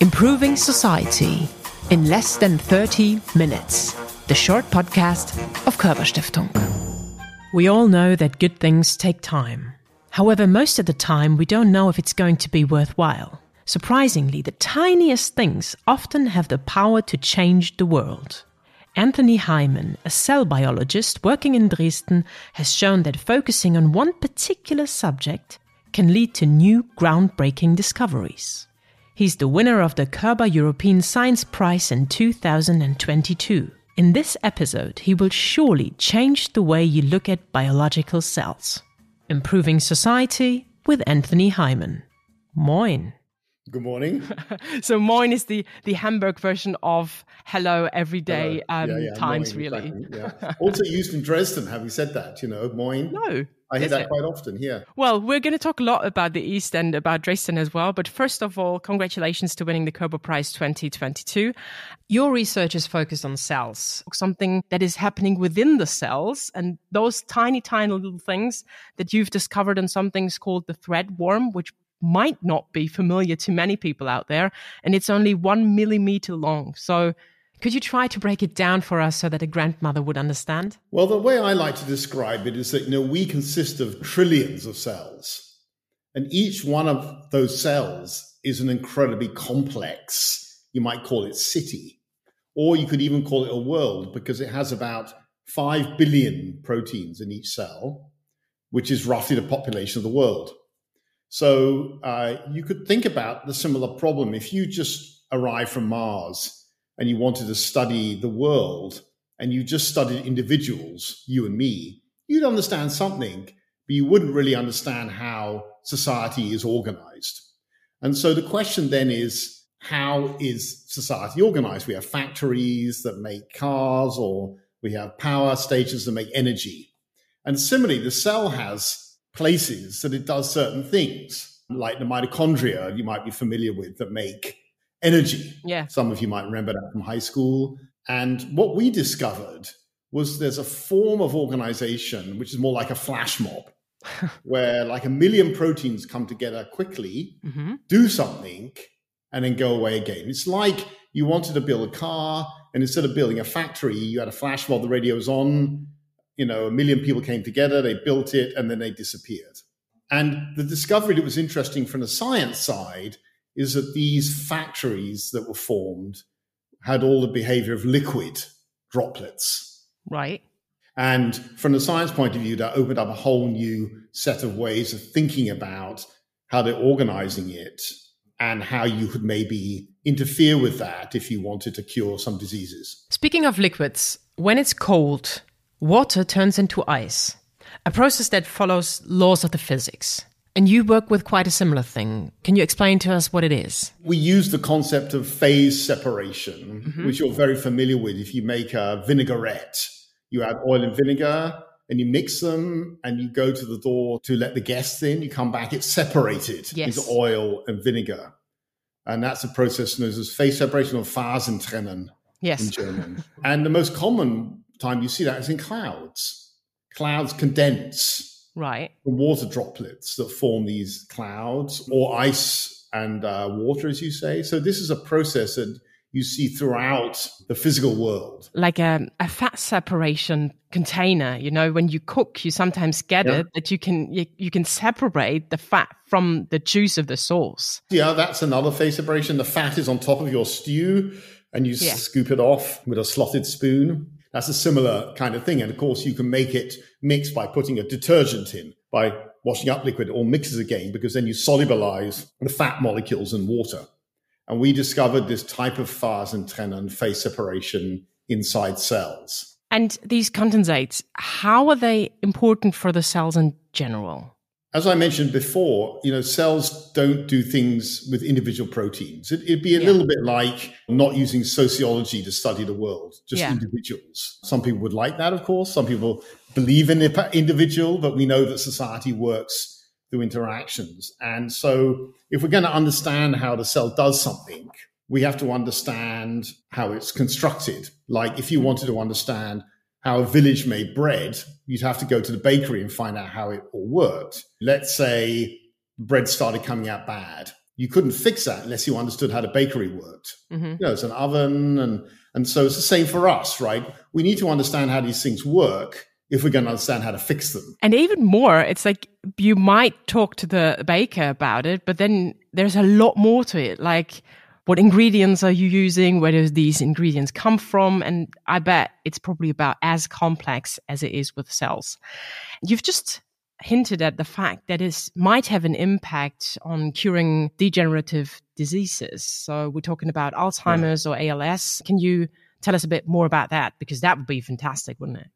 Improving Society in less than 30 minutes. The short podcast of Körber Stiftung. We all know that good things take time. However, most of the time we don't know if it's going to be worthwhile. Surprisingly, the tiniest things often have the power to change the world. Anthony Hyman, a cell biologist working in Dresden, has shown that focusing on one particular subject can lead to new groundbreaking discoveries. He's the winner of the Körber European Science Prize in 2022. In this episode, he will surely change the way you look at biological cells. Improving Society with Anthony Hyman. Moin. Good morning. so moin is the the Hamburg version of hello every day um, yeah, yeah, times, moin, really. Exactly, yeah. also used in Dresden. Have you said that? You know, moin. No. I hear that it? quite often here. Well, we're going to talk a lot about the East and about Dresden as well. But first of all, congratulations to winning the Körber Prize 2022. Your research is focused on cells, something that is happening within the cells and those tiny, tiny little things that you've discovered in some things called the thread worm, which might not be familiar to many people out there. And it's only one millimeter long. So could you try to break it down for us so that a grandmother would understand? Well, the way I like to describe it is that you know we consist of trillions of cells, and each one of those cells is an incredibly complex, you might call it city, or you could even call it a world because it has about 5 billion proteins in each cell, which is roughly the population of the world. So uh, you could think about the similar problem if you just arrived from Mars and you wanted to study the world and you just studied individuals, you and me, you'd understand something, but you wouldn't really understand how society is organized. And so the question then is, how is society organized? We have factories that make cars, or we have power stations that make energy. And similarly, the cell has places that it does certain things, like the mitochondria you might be familiar with that make energy. Yeah. Some of you might remember that from high school. And what we discovered was there's a form of organization which is more like a flash mob, where like a million proteins come together quickly, mm-hmm. do something, and then go away again. It's like you wanted to build a car, and instead of building a factory, you had a flash mob, the radio was on, you know, a million people came together, they built it, and then they disappeared. And the discovery that was interesting from the science side is that these factories that were formed had all the behavior of liquid droplets. Right. And from the science point of view, that opened up a whole new set of ways of thinking about how they're organizing it and how you could maybe interfere with that if you wanted to cure some diseases. Speaking of liquids, when it's cold, water turns into ice, a process that follows laws of the physics. And you work with quite a similar thing. Can you explain to us what it is? We use the concept of phase separation, mm-hmm. which you're very familiar with. If you make a vinaigrette, you add oil and vinegar and you mix them and you go to the door to let the guests in. You come back, it's separated yes. into oil and vinegar. And that's a process known as phase separation or Phasentrennen yes. in German. and the most common time you see that is in clouds. Clouds condense right. the water droplets that form these clouds or ice and uh, water as you say. So this is a process that you see throughout the physical world. Like a, a fat separation container you know when you cook you sometimes get yeah. it that you can you, you can separate the fat from the juice of the sauce yeah that's another phase separation. The fat is on top of your stew and you yeah. scoop it off with a slotted spoon that's a similar kind of thing. And of course, you can make it mix by putting a detergent in, by washing up liquid or mixes again, because then you solubilize the fat molecules in water. And we discovered this type of Phasentrennen phase separation inside cells. And these condensates, how are they important for the cells in general? As I mentioned before, you know, cells don't do things with individual proteins. It, would be a yeah. little bit like not using sociology to study the world, just yeah. individuals. Some people would like that, of course. Some people believe in the individual, but we know that society works through interactions. And so if we're going to understand how the cell does something, we have to understand how it's constructed. Like if you wanted to understand how a village made bread, you'd have to go to the bakery and find out how it all worked. Let's say bread started coming out bad. you couldn't fix that unless you understood how the bakery worked. Mm-hmm. You know, it's an oven, and and so it's the same for us, right? We need to understand how these things work if we're going to understand how to fix them. And even more, it's like you might talk to the baker about it, but then there's a lot more to it. Like, what ingredients are you using? Where do these ingredients come from? And I bet it's probably about as complex as it is with cells. You've just hinted at the fact that it might have an impact on curing degenerative diseases. So we're talking about Alzheimer's yeah. or ALS. Can you tell us a bit more about that? Because that would be fantastic, wouldn't it?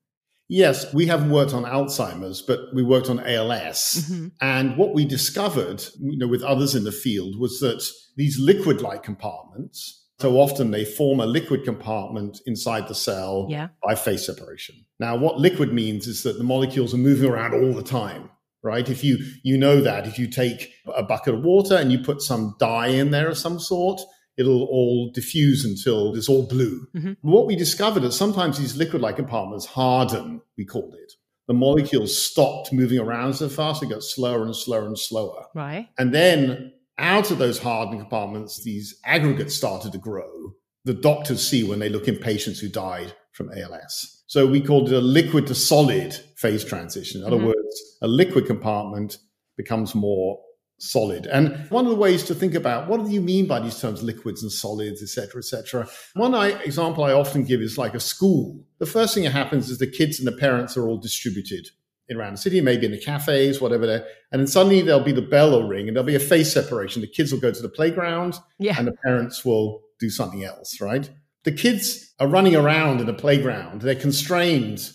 Yes, we haven't worked on Alzheimer's, but we worked on ALS. Mm-hmm. And what we discovered, you know, with others in the field was that these liquid-like compartments, so often they form a liquid compartment inside the cell yeah. by phase separation. Now, what liquid means is that the molecules are moving around all the time, right? If you you know that if you take a bucket of water and you put some dye in there of some sort, it'll all diffuse until it's all blue. Mm-hmm. What we discovered is sometimes these liquid-like compartments harden, we called it. The molecules stopped moving around so fast, it got slower and slower and slower. Right. And then out of those hardened compartments, these aggregates started to grow. The doctors see when they look in patients who died from ALS. So we called it a liquid to solid phase transition. In other mm-hmm. words, a liquid compartment becomes more solid. And one of the ways to think about what do you mean by these terms, liquids and solids, etc., etc. One I, example I often give is like a school. The first thing that happens is the kids and the parents are all distributed around the city, maybe in the cafes, whatever. There, and then suddenly there'll be the bell will ring, and there'll be a phase separation. The kids will go to the playground, yeah. and the parents will do something else. Right? The kids are running around in the playground. They're constrained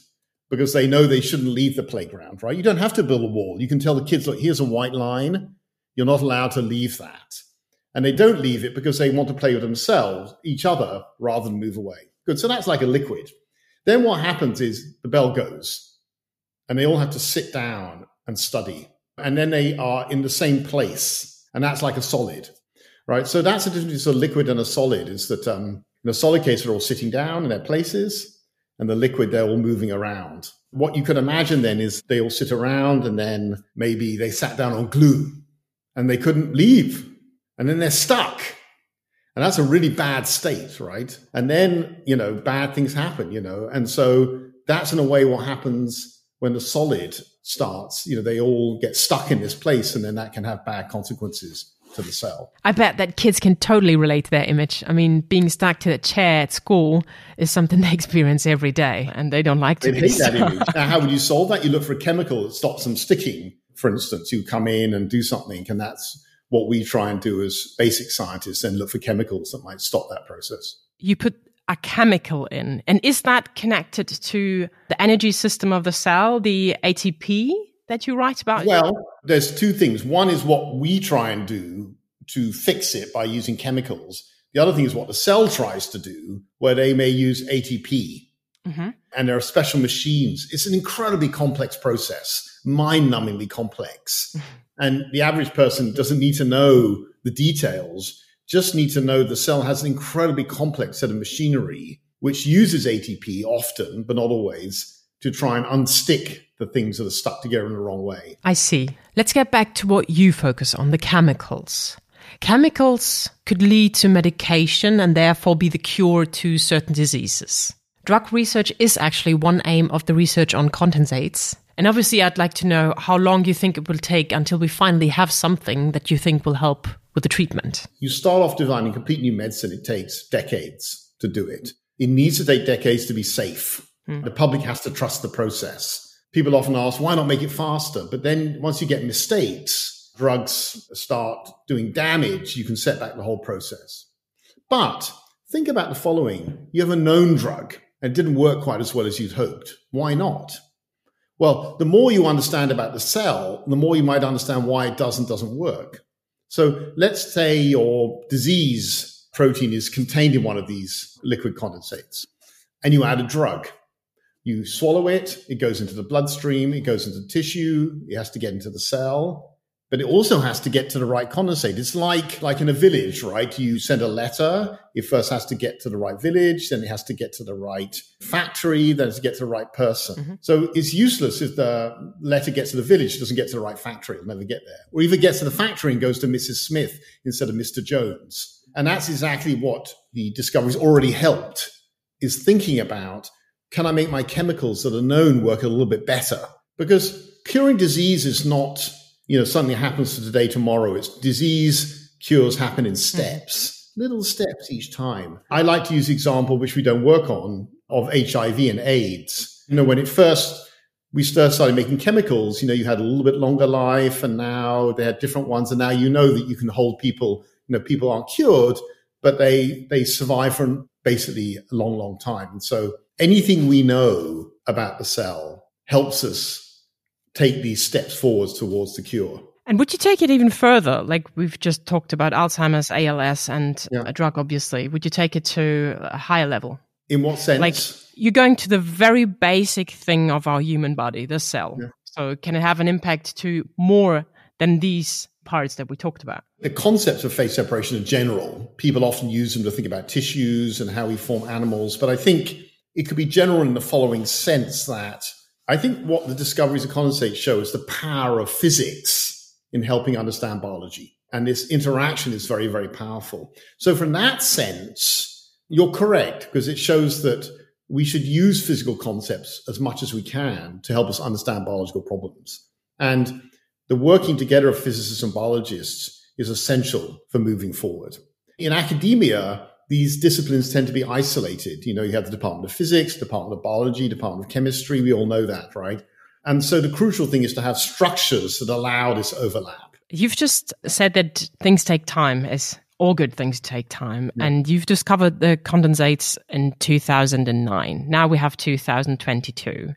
because they know they shouldn't leave the playground. Right? You don't have to build a wall. You can tell the kids, look, here's a white line. You're not allowed to leave that. And they don't leave it because they want to play with themselves, each other, rather than move away. Good. So that's like a liquid. Then what happens is the bell goes and they all have to sit down and study. And then they are in the same place. And that's like a solid, right? So that's the difference between a liquid and a solid is that um, in a solid case, they're all sitting down in their places, and the liquid, they're all moving around. What you can imagine then is they all sit around and then maybe they sat down on glue and they couldn't leave. And then they're stuck. And that's a really bad state, right? And then, you know, bad things happen, you know. And so that's in a way what happens when the solid starts, you know, they all get stuck in this place and then that can have bad consequences to the cell. I bet that kids can totally relate to that image. I mean, being stuck to the chair at school is something they experience every day and they don't like to they hate that image. Now, how would you solve that? You look for a chemical that stops them sticking. For instance, you come in and do something and that's what we try and do as basic scientists and look for chemicals that might stop that process. You put a chemical in. And is that connected to the energy system of the cell, the ATP that you write about? Well, there's two things. One is what we try and do to fix it by using chemicals. The other thing is what the cell tries to do, where they may use ATP. Mm-hmm. And there are special machines. It's an incredibly complex process, mind numbingly complex. and the average person doesn't need to know the details just need to know the cell has an incredibly complex set of machinery which uses ATP often, but not always, to try and unstick the things that are stuck together in the wrong way. I see. Let's get back to what you focus on the chemicals. Chemicals could lead to medication and therefore be the cure to certain diseases. Drug research is actually one aim of the research on condensates. And obviously, I'd like to know how long you think it will take until we finally have something that you think will help with the treatment? You start off designing complete new medicine. It takes decades to do it. It needs to take decades to be safe. Mm. The public has to trust the process. People often ask, why not make it faster? But then once you get mistakes, drugs start doing damage, you can set back the whole process. But think about the following. You have a known drug and it didn't work quite as well as you'd hoped. Why not? Well, the more you understand about the cell, the more you might understand why it does and doesn't work. So let's say your disease protein is contained in one of these liquid condensates and you add a drug. You swallow it, it goes into the bloodstream, it goes into the tissue, it has to get into the cell. But it also has to get to the right condensate. It's like like in a village, right? You send a letter, it first has to get to the right village, then it has to get to the right factory, then it has to get to the right person. Mm-hmm. So it's useless if the letter gets to the village, it doesn't get to the right factory, it'll never get there. Or even gets to the factory and goes to Mrs. Smith instead of Mr. Jones. And that's exactly what the discovery's already helped, is thinking about can I make my chemicals that are known work a little bit better? Because curing disease is not you know, something happens to today, tomorrow. It's disease cures happen in hmm. steps, little steps each time. I like to use the example, which we don't work on, of HIV and AIDS. You know, when it first we started making chemicals, you know, you had a little bit longer life and now they had different ones. And now you know that you can hold people, you know, people aren't cured, but they, they survive for basically a long, long time. And so anything we know about the cell helps us take these steps forwards towards the cure. And would you take it even further? Like we've just talked about Alzheimer's, ALS, and yeah. a drug, obviously. Would you take it to a higher level? In what sense? Like you're going to the very basic thing of our human body, the cell. Yeah. So can it have an impact to more than these parts that we talked about? The concepts of phase separation in general, people often use them to think about tissues and how we form animals. But I think it could be general in the following sense that I think what the discoveries of condensate show is the power of physics in helping understand biology. And this interaction is very, very powerful. So from that sense, you're correct because it shows that we should use physical concepts as much as we can to help us understand biological problems. And the working together of physicists and biologists is essential for moving forward. In academia, these disciplines tend to be isolated. You know, you have the Department of Physics, Department of Biology, Department of Chemistry. We all know that, right? And so the crucial thing is to have structures that allow this overlap. You've just said that things take time, as all good things take time. Yeah. And you've discovered the condensates in 2009. Now we have 2022.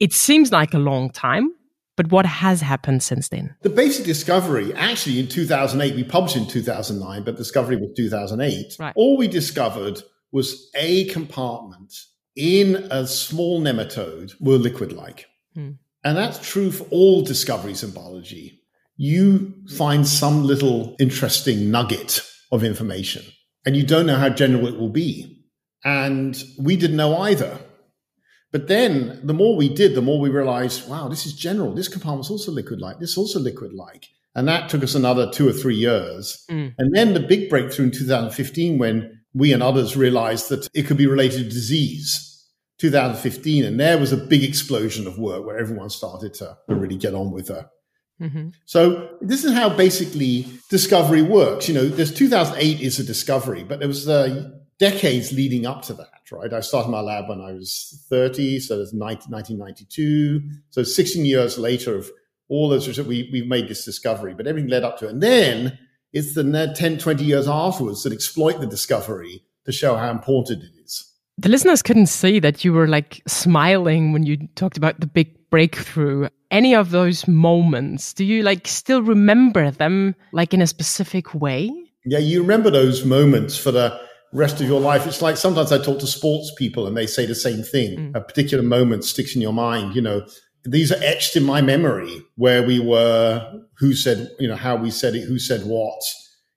It seems like a long time. But what has happened since then? The basic discovery, actually, in 2008, we published in 2009, but discovery was 2008. Right. All we discovered was a compartment in a small nematode were liquid like. Hmm. And that's true for all discoveries in biology. You find some little interesting nugget of information, and you don't know how general it will be. And we didn't know either. But then the more we did, the more we realized, wow, this is general. This compartment's also liquid like. This is also liquid like. And that took us another two or three years. Mm. And then the big breakthrough in 2015 when we and others realized that it could be related to disease. 2015. And there was a big explosion of work where everyone started to, to really get on with it. Mm-hmm. So this is how basically discovery works. You know, there's 2008 is a discovery, but there was uh, decades leading up to that right? I started my lab when I was 30, so that's 1992. So 16 years later of all those, we, we've made this discovery, but everything led up to it. And then it's the 10, 20 years afterwards that exploit the discovery to show how important it is. The listeners couldn't see that you were like smiling when you talked about the big breakthrough. Any of those moments, do you like still remember them like in a specific way? Yeah, you remember those moments for the rest of your life. It's like sometimes I talk to sports people and they say the same thing. Mm. A particular moment sticks in your mind. You know, these are etched in my memory where we were, who said, you know, how we said it, who said what,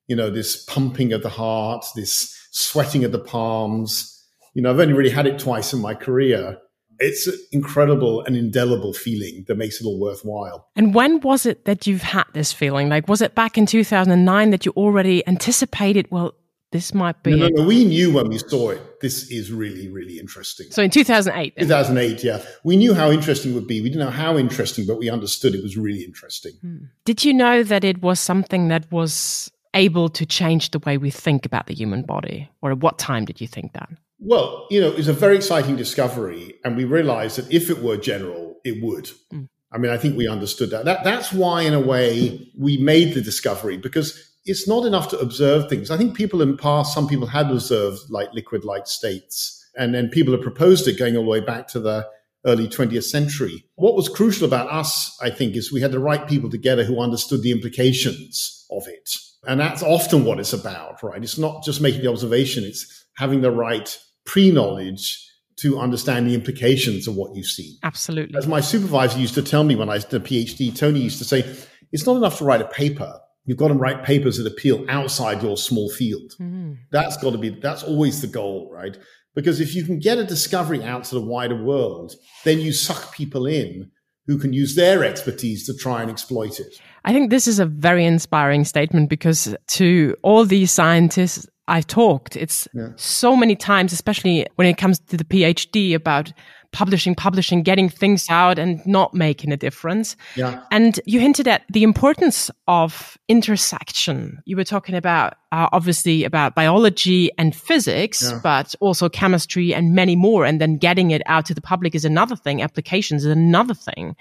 you know, this pumping of the heart, this sweating of the palms. You know, I've only really had it twice in my career. It's an incredible and indelible feeling that makes it all worthwhile. And when was it that you've had this feeling? Like, was it back in 2009 that you already anticipated, well, this might be. No, no, no, We knew when we saw it, this is really, really interesting. So in 2008. Then. 2008, yeah. We knew how interesting it would be. We didn't know how interesting, but we understood it was really interesting. Hmm. Did you know that it was something that was able to change the way we think about the human body? Or at what time did you think that? Well, you know, it was a very exciting discovery. And we realized that if it were general, it would. Mm. I mean, I think we understood that. that. That's why, in a way, we made the discovery because it's not enough to observe things. I think people in the past, some people had observed like liquid light states, and then people have proposed it going all the way back to the early 20th century. What was crucial about us, I think, is we had the right people together who understood the implications of it. And that's often what it's about, right? It's not just making the observation, it's having the right pre knowledge to understand the implications of what you see. Absolutely. As my supervisor used to tell me when I did a PhD, Tony used to say, it's not enough to write a paper. You've got to write papers that appeal outside your small field. Mm. That's got to be, that's always the goal, right? Because if you can get a discovery out to the wider world, then you suck people in who can use their expertise to try and exploit it. I think this is a very inspiring statement because to all these scientists I've talked, it's yeah. so many times, especially when it comes to the PhD about publishing, publishing, getting things out and not making a difference. Yeah. And you hinted at the importance of intersection. You were talking about, uh, obviously about biology and physics, yeah. but also chemistry and many more. And then getting it out to the public is another thing. Applications is another thing.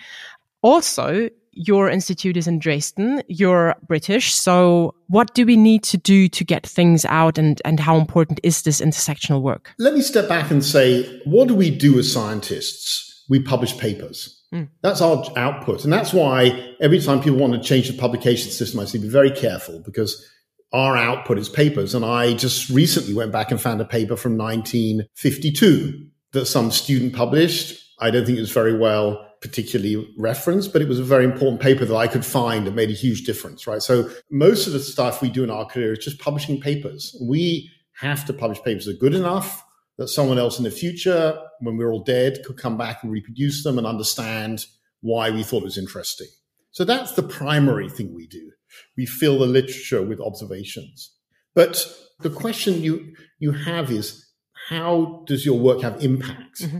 Also, your institute is in Dresden. You're British. So what do we need to do to get things out and, and how important is this intersectional work? Let me step back and say, what do we do as scientists? We publish papers. Mm. That's our output. And that's why every time people want to change the publication system, I say be very careful because our output is papers. And I just recently went back and found a paper from 1952 that some student published. I don't think it was very well particularly referenced, but it was a very important paper that I could find that made a huge difference, right? So most of the stuff we do in our career is just publishing papers. We have to publish papers that are good enough that someone else in the future, when we're all dead, could come back and reproduce them and understand why we thought it was interesting. So that's the primary thing we do. We fill the literature with observations. But the question you, you have is, how does your work have impact? Mm-hmm.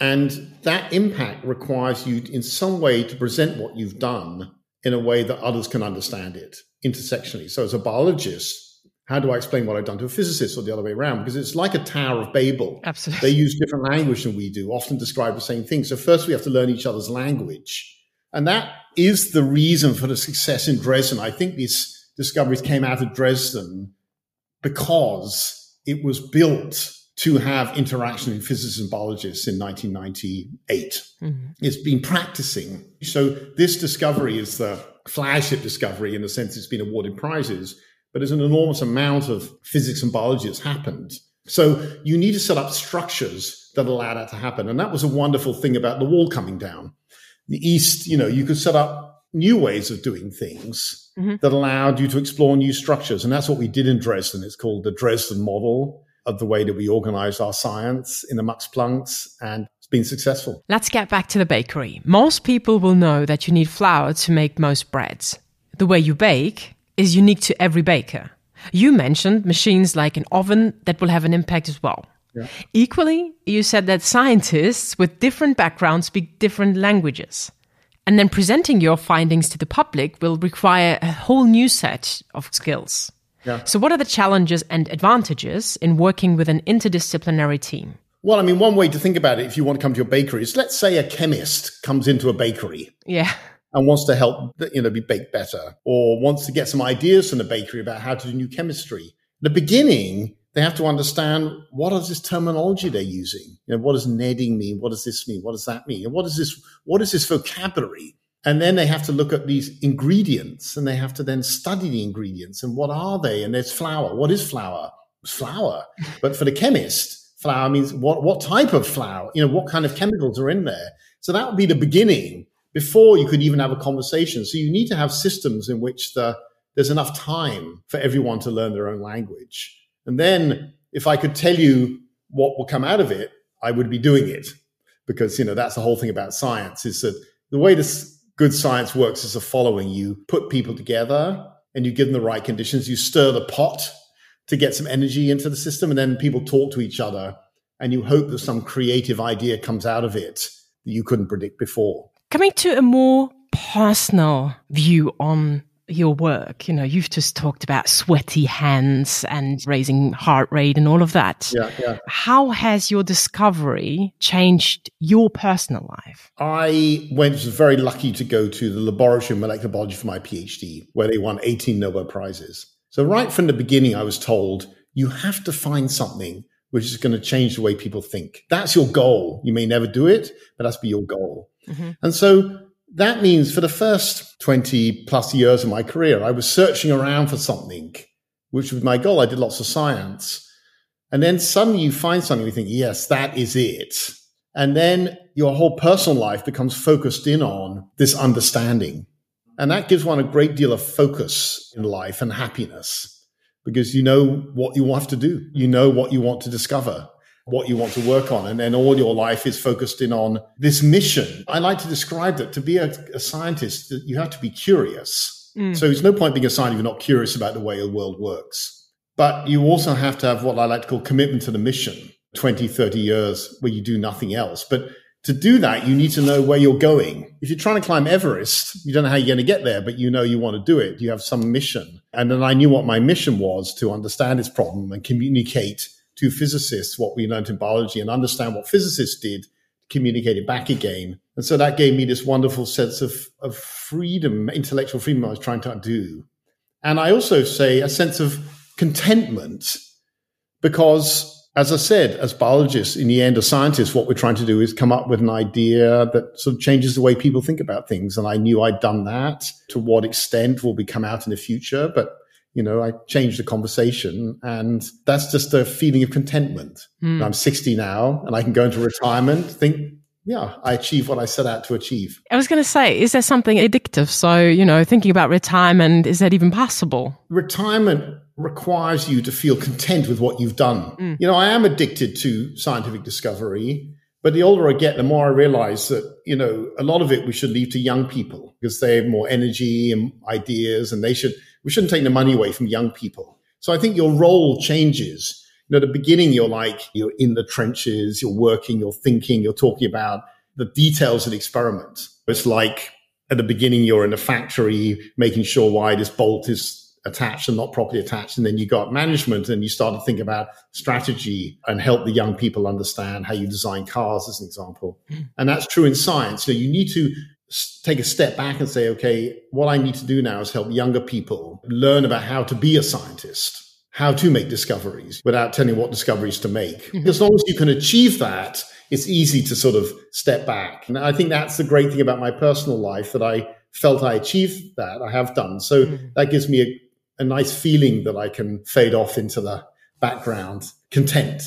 And that impact requires you in some way to present what you've done in a way that others can understand it intersectionally. So as a biologist, how do I explain what I've done to a physicist or the other way around? Because it's like a Tower of Babel. Absolutely. They use different language than we do, often describe the same thing. So first we have to learn each other's language. And that is the reason for the success in Dresden. I think these discoveries came out of Dresden because it was built to have interaction in physicists and biologists in 1998. Mm-hmm. It's been practicing. So this discovery is the flagship discovery in the sense it's been awarded prizes, but there's an enormous amount of physics and biology that's happened. So you need to set up structures that allow that to happen. And that was a wonderful thing about the wall coming down. The East, you know, you could set up new ways of doing things mm-hmm. that allowed you to explore new structures. And that's what we did in Dresden. It's called the Dresden model of the way that we organize our science in the Max Plancks and it's been successful. Let's get back to the bakery. Most people will know that you need flour to make most breads. The way you bake is unique to every baker. You mentioned machines like an oven that will have an impact as well. Yeah. Equally, you said that scientists with different backgrounds speak different languages. And then presenting your findings to the public will require a whole new set of skills. Yeah. So, what are the challenges and advantages in working with an interdisciplinary team? Well, I mean, one way to think about it, if you want to come to your bakery, is let's say a chemist comes into a bakery. Yeah. And wants to help, you know, be baked better, or wants to get some ideas from the bakery about how to do new chemistry. the beginning, they have to understand what is this terminology they're using. You know, what does kneading mean? What does this mean? What does that mean? And what is this? What is this vocabulary? And then they have to look at these ingredients and they have to then study the ingredients and what are they? And there's flour. What is flour? It's flour. But for the chemist, flour means what, what type of flour? You know, what kind of chemicals are in there? So that would be the beginning before you could even have a conversation. So you need to have systems in which the, there's enough time for everyone to learn their own language. And then if I could tell you what will come out of it, I would be doing it because, you know, that's the whole thing about science is that the way this good science works is the following you put people together and you give them the right conditions, you stir the pot to get some energy into the system, and then people talk to each other, and you hope that some creative idea comes out of it that you couldn't predict before. Coming to a more personal view on your work. You know, you've just talked about sweaty hands and raising heart rate and all of that. Yeah, yeah. How has your discovery changed your personal life? I went was very lucky to go to the laboratory of molecular biology for my PhD, where they won 18 Nobel Prizes. So right from the beginning, I was told you have to find something which is going to change the way people think. That's your goal. You may never do it, but that's be your goal. Mm-hmm. And so that means for the first 20 plus years of my career, I was searching around for something, which was my goal. I did lots of science. And then suddenly you find something, you think, yes, that is it. And then your whole personal life becomes focused in on this understanding. And that gives one a great deal of focus in life and happiness because you know what you have to do. You know what you want to discover, what you want to work on. And then all your life is focused in on this mission. I like to describe that to be a, a scientist, you have to be curious. Mm. So it's no point being a scientist if you're not curious about the way the world works. But you also have to have what I like to call commitment to the mission 20, 30 years where you do nothing else. But to do that, you need to know where you're going. If you're trying to climb Everest, you don't know how you're going to get there, but you know you want to do it. You have some mission. And then I knew what my mission was to understand this problem and communicate to physicists what we learned in biology and understand what physicists did, communicate it back again. And so that gave me this wonderful sense of, of freedom, intellectual freedom I was trying to do. And I also say a sense of contentment because as I said, as biologists, in the end, as scientists, what we're trying to do is come up with an idea that sort of changes the way people think about things. And I knew I'd done that. To what extent will be come out in the future? But you know, I changed the conversation and that's just a feeling of contentment. Mm. I'm 60 now and I can go into retirement, think, yeah, I achieved what I set out to achieve. I was going to say, is there something addictive? So, you know, thinking about retirement, is that even possible? Retirement requires you to feel content with what you've done. Mm. You know, I am addicted to scientific discovery, but the older I get, the more I realize that, you know, a lot of it we should leave to young people because they have more energy and ideas and they should, we shouldn't take the money away from young people. So I think your role changes. You know, at the beginning, you're like, you're in the trenches, you're working, you're thinking, you're talking about the details of the experiment. It's like at the beginning, you're in a factory making sure why this bolt is attached and not properly attached. And then you got management and you start to think about strategy and help the young people understand how you design cars, as an example. Mm. And that's true in science. So you need to take a step back and say, okay, what I need to do now is help younger people learn about how to be a scientist. How to make discoveries without telling what discoveries to make. Mm-hmm. As long as you can achieve that, it's easy to sort of step back. And I think that's the great thing about my personal life that I felt I achieved that. I have done. So mm-hmm. that gives me a, a nice feeling that I can fade off into the background, content.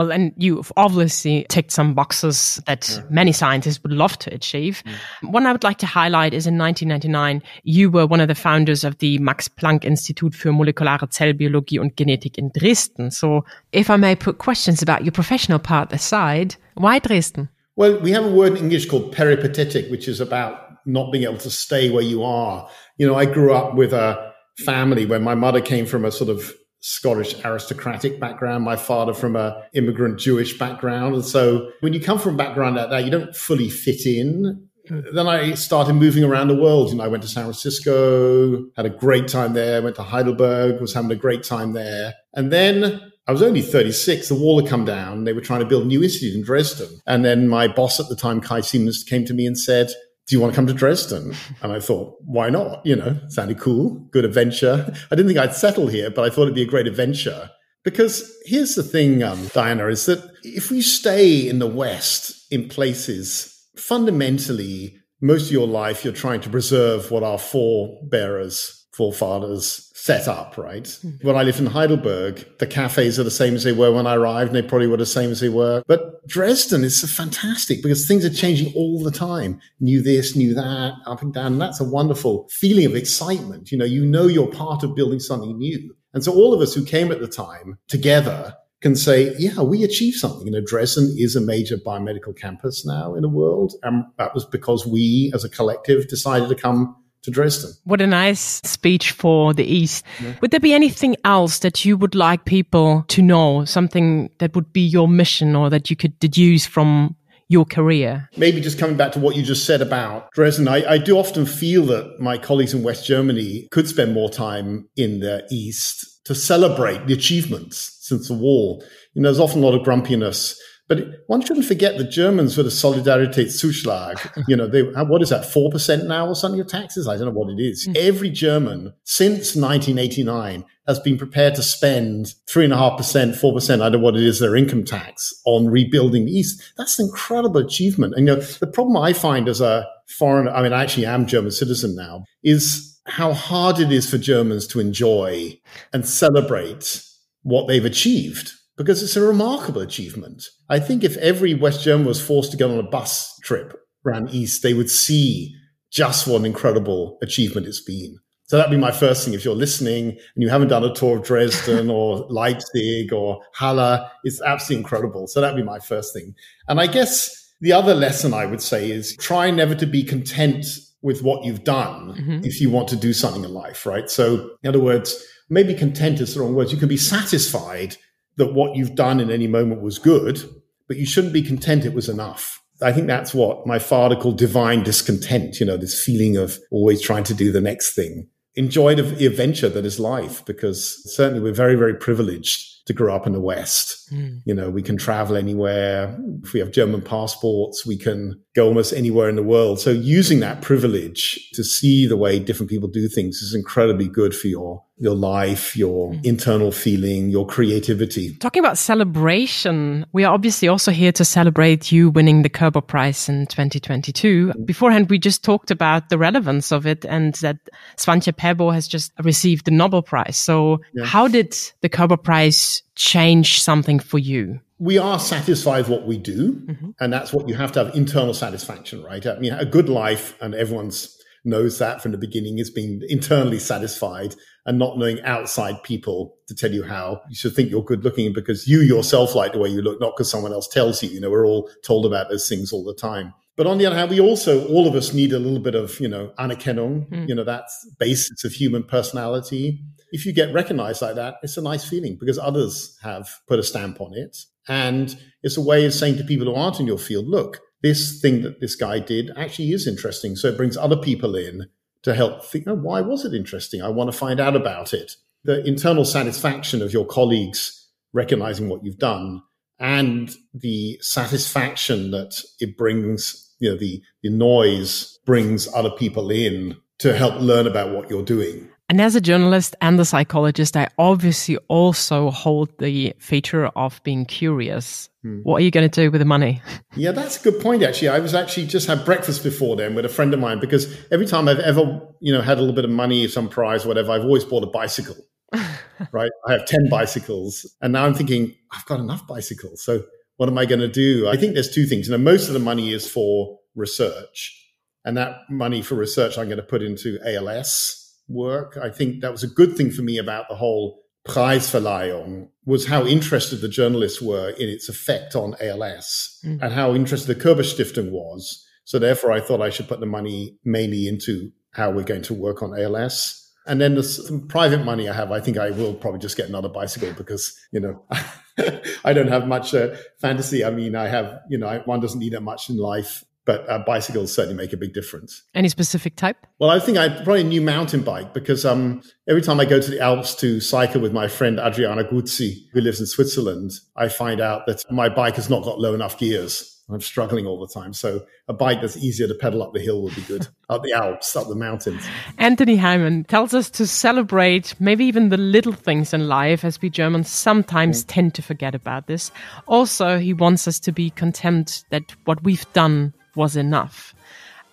Well, and you've obviously ticked some boxes that yeah. many scientists would love to achieve. Mm. One I would like to highlight is in 1999, you were one of the founders of the Max Planck Institute für molekulare Zellbiologie und Genetik in Dresden. So if I may put questions about your professional part aside, why Dresden? Well, we have a word in English called peripatetic, which is about not being able to stay where you are. You know, I grew up with a family where my mother came from a sort of Scottish aristocratic background, my father from a immigrant Jewish background. And so when you come from a background like that, you don't fully fit in. Hmm. Then I started moving around the world. You know, I went to San Francisco, had a great time there, went to Heidelberg, was having a great time there. And then I was only 36. The wall had come down. They were trying to build a new institute in Dresden. And then my boss at the time, Kai Simons, came to me and said, do you want to come to Dresden? And I thought, why not? You know, sounded cool, good adventure. I didn't think I'd settle here, but I thought it'd be a great adventure. Because here's the thing, um, Diana, is that if we stay in the West in places, fundamentally, most of your life, you're trying to preserve what our forebearers, forefathers set up, right? Mm-hmm. When I lived in Heidelberg, the cafes are the same as they were when I arrived, and they probably were the same as they were. But Dresden is fantastic because things are changing all the time. New this, new that, up and down. That's a wonderful feeling of excitement. You know, you know you're part of building something new. And so all of us who came at the time together can say, yeah, we achieved something. You know, Dresden is a major biomedical campus now in the world. And that was because we as a collective decided to come to Dresden. What a nice speech for the East. Yeah. Would there be anything else that you would like people to know? Something that would be your mission or that you could deduce from your career? Maybe just coming back to what you just said about Dresden, I, I, do often feel that my colleagues in West Germany could spend more time in the East to celebrate the achievements since the war. You know, there's often a lot of grumpiness but one shouldn't forget the Germans with the Solidaritätszuschlag. You know, they, what is that, 4% now or something of taxes? I don't know what it is. Mm. Every German since 1989 has been prepared to spend 3.5%, 4%, I don't know what it is, their income tax on rebuilding the East. That's an incredible achievement. And, you know, the problem I find as a foreigner, I mean, I actually am German citizen now, is how hard it is for Germans to enjoy and celebrate what they've achieved because it's a remarkable achievement. I think if every West German was forced to go on a bus trip around East, they would see just what an incredible achievement it's been. So that'd be my first thing. If you're listening and you haven't done a tour of Dresden or Leipzig or Halle, it's absolutely incredible. So that'd be my first thing. And I guess the other lesson I would say is try never to be content with what you've done mm-hmm. if you want to do something in life, right? So in other words, maybe content is the wrong word. You can be satisfied that what you've done in any moment was good, but you shouldn't be content it was enough. I think that's what my father called divine discontent, you know, this feeling of always trying to do the next thing. Enjoy the adventure that is life because certainly we're very, very privileged to grow up in the West. Mm. You know, we can travel anywhere. If we have German passports, we can go almost anywhere in the world. So using that privilege to see the way different people do things is incredibly good for your your life, your mm. internal feeling, your creativity. Talking about celebration, we are obviously also here to celebrate you winning the Körber Prize in 2022. Mm. Beforehand, we just talked about the relevance of it and that Svante Pääbo has just received the Nobel Prize. So how did the Körber Prize change something for you? We are satisfied with what we do, mm-hmm. and that's what you have to have internal satisfaction, right? I mean, a good life, and everyone's knows that from the beginning is being internally satisfied and not knowing outside people to tell you how you should think you're good looking because you yourself like the way you look, not because someone else tells you. You know, we're all told about those things all the time. But on the other hand, we also, all of us need a little bit of, you know, Anerkennung, mm. you know, that's basis of human personality. If you get recognized like that, it's a nice feeling because others have put a stamp on it. And it's a way of saying to people who aren't in your field, look, this thing that this guy did actually is interesting. So it brings other people in to help think, oh, why was it interesting? I want to find out about it. The internal satisfaction of your colleagues recognizing what you've done and the satisfaction that it brings, you know, the, the noise brings other people in to help learn about what you're doing. And as a journalist and a psychologist, I obviously also hold the feature of being curious. Hmm. What are you going to do with the money? Yeah, that's a good point. Actually, I was actually just had breakfast before then with a friend of mine because every time I've ever, you know, had a little bit of money, some prize, whatever, I've always bought a bicycle. right? I have 10 bicycles. And now I'm thinking, I've got enough bicycles. So what am I going to do? I think there's two things. You know, most of the money is for research. And that money for research I'm going to put into ALS work. I think that was a good thing for me about the whole Preisverleihung was how interested the journalists were in its effect on ALS mm. and how interested the Körber Stiftung was. So therefore, I thought I should put the money mainly into how we're going to work on ALS. And then the private money I have, I think I will probably just get another bicycle because, you know, I don't have much uh, fantasy. I mean, I have, you know, one doesn't need that much in life but uh, bicycles certainly make a big difference. Any specific type? Well, I think I probably a new mountain bike because um, every time I go to the Alps to cycle with my friend Adriano Aguzzi, who lives in Switzerland, I find out that my bike has not got low enough gears. I'm struggling all the time. So a bike that's easier to pedal up the hill would be good. up the Alps, up the mountains. Anthony Hyman tells us to celebrate maybe even the little things in life, as we Germans sometimes mm. tend to forget about this. Also, he wants us to be content that what we've done was enough.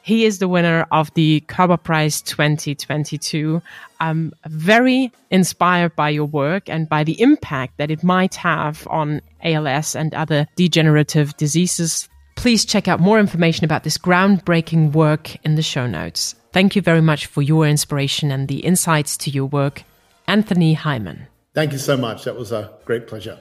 He is the winner of the Körber Prize 2022. I'm very inspired by your work and by the impact that it might have on ALS and other degenerative diseases. Please check out more information about this groundbreaking work in the show notes. Thank you very much for your inspiration and the insights to your work, Anthony Hyman. Thank you so much. That was a great pleasure.